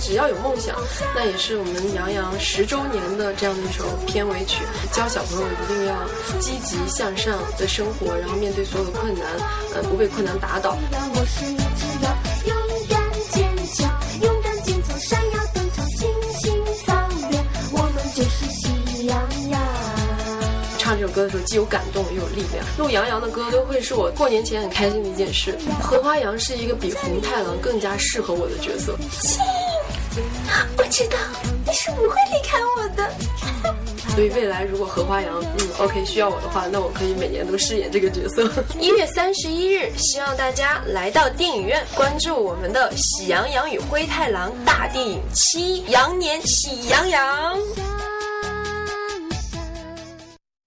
只要有梦想，那也是我们杨洋十周年的这样的一首片尾曲。教小朋友一定要积极向上的生活，然后面对所有的困难，呃，不被困难打倒。唱这首歌的时候，既有感动又有力量。录杨洋的歌都会是我过年前很开心的一件事。荷花阳是一个比红太狼更加适合我的角色。亲，我知道你是不会离开我的。所以未来如果荷花阳嗯 OK 需要我的话，那我可以每年都饰演这个角色。一月三十一日，希望大家来到电影院关注我们的《喜羊羊与灰太狼》大电影七羊年喜羊羊。